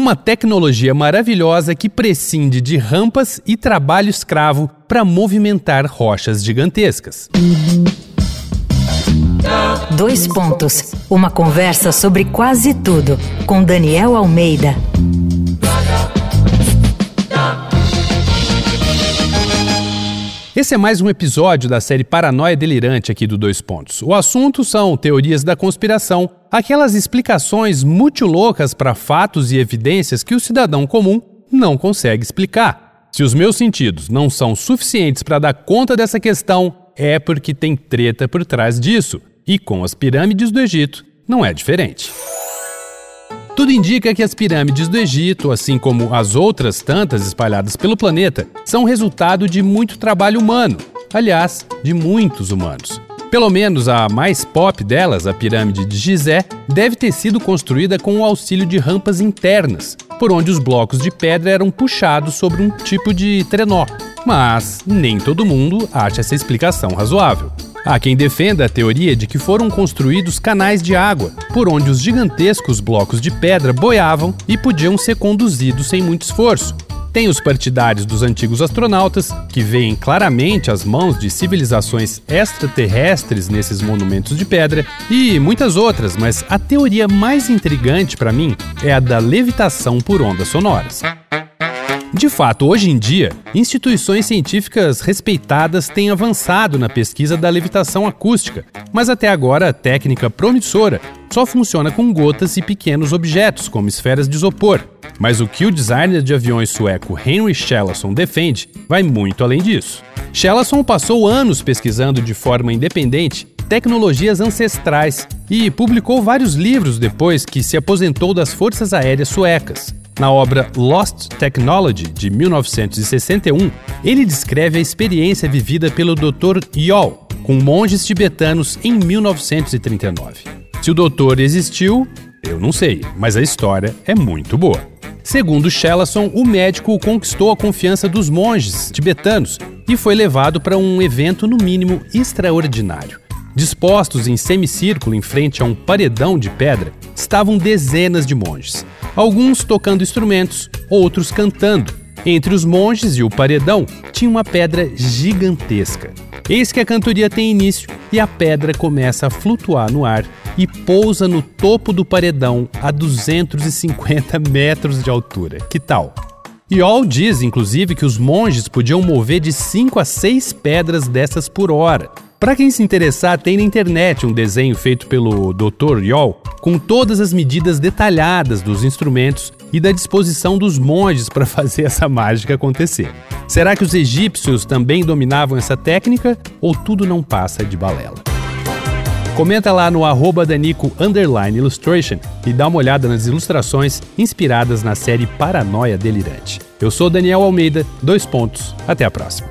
uma tecnologia maravilhosa que prescinde de rampas e trabalho escravo para movimentar rochas gigantescas. Dois pontos. Uma conversa sobre quase tudo com Daniel Almeida. Esse é mais um episódio da série Paranoia Delirante aqui do Dois Pontos. O assunto são teorias da conspiração, aquelas explicações muito loucas para fatos e evidências que o cidadão comum não consegue explicar. Se os meus sentidos não são suficientes para dar conta dessa questão, é porque tem treta por trás disso. E com as pirâmides do Egito, não é diferente. Tudo indica que as pirâmides do Egito, assim como as outras tantas espalhadas pelo planeta, são resultado de muito trabalho humano. Aliás, de muitos humanos. Pelo menos a mais pop delas, a pirâmide de Gizé, deve ter sido construída com o auxílio de rampas internas, por onde os blocos de pedra eram puxados sobre um tipo de trenó. Mas nem todo mundo acha essa explicação razoável. Há quem defenda a teoria de que foram construídos canais de água, por onde os gigantescos blocos de pedra boiavam e podiam ser conduzidos sem muito esforço. Tem os partidários dos antigos astronautas, que veem claramente as mãos de civilizações extraterrestres nesses monumentos de pedra, e muitas outras, mas a teoria mais intrigante para mim é a da levitação por ondas sonoras. De fato, hoje em dia, instituições científicas respeitadas têm avançado na pesquisa da levitação acústica, mas até agora a técnica promissora só funciona com gotas e pequenos objetos, como esferas de isopor. Mas o que o designer de aviões sueco Henry Shellason defende vai muito além disso. Shellason passou anos pesquisando de forma independente tecnologias ancestrais e publicou vários livros depois que se aposentou das Forças Aéreas Suecas. Na obra Lost Technology, de 1961, ele descreve a experiência vivida pelo Dr. Yol com monges tibetanos em 1939. Se o doutor existiu, eu não sei, mas a história é muito boa. Segundo Shellason, o médico conquistou a confiança dos monges tibetanos e foi levado para um evento no mínimo extraordinário. Dispostos em semicírculo em frente a um paredão de pedra, estavam dezenas de monges alguns tocando instrumentos, outros cantando. Entre os monges e o paredão tinha uma pedra gigantesca. Eis que a cantoria tem início e a pedra começa a flutuar no ar e pousa no topo do paredão a 250 metros de altura. Que tal? Yol diz, inclusive, que os monges podiam mover de 5 a 6 pedras dessas por hora. Para quem se interessar, tem na internet um desenho feito pelo Dr. Yol com todas as medidas detalhadas dos instrumentos e da disposição dos monges para fazer essa mágica acontecer. Será que os egípcios também dominavam essa técnica ou tudo não passa de balela? Comenta lá no arroba Danico Illustration e dá uma olhada nas ilustrações inspiradas na série Paranoia Delirante. Eu sou Daniel Almeida, dois pontos, até a próxima.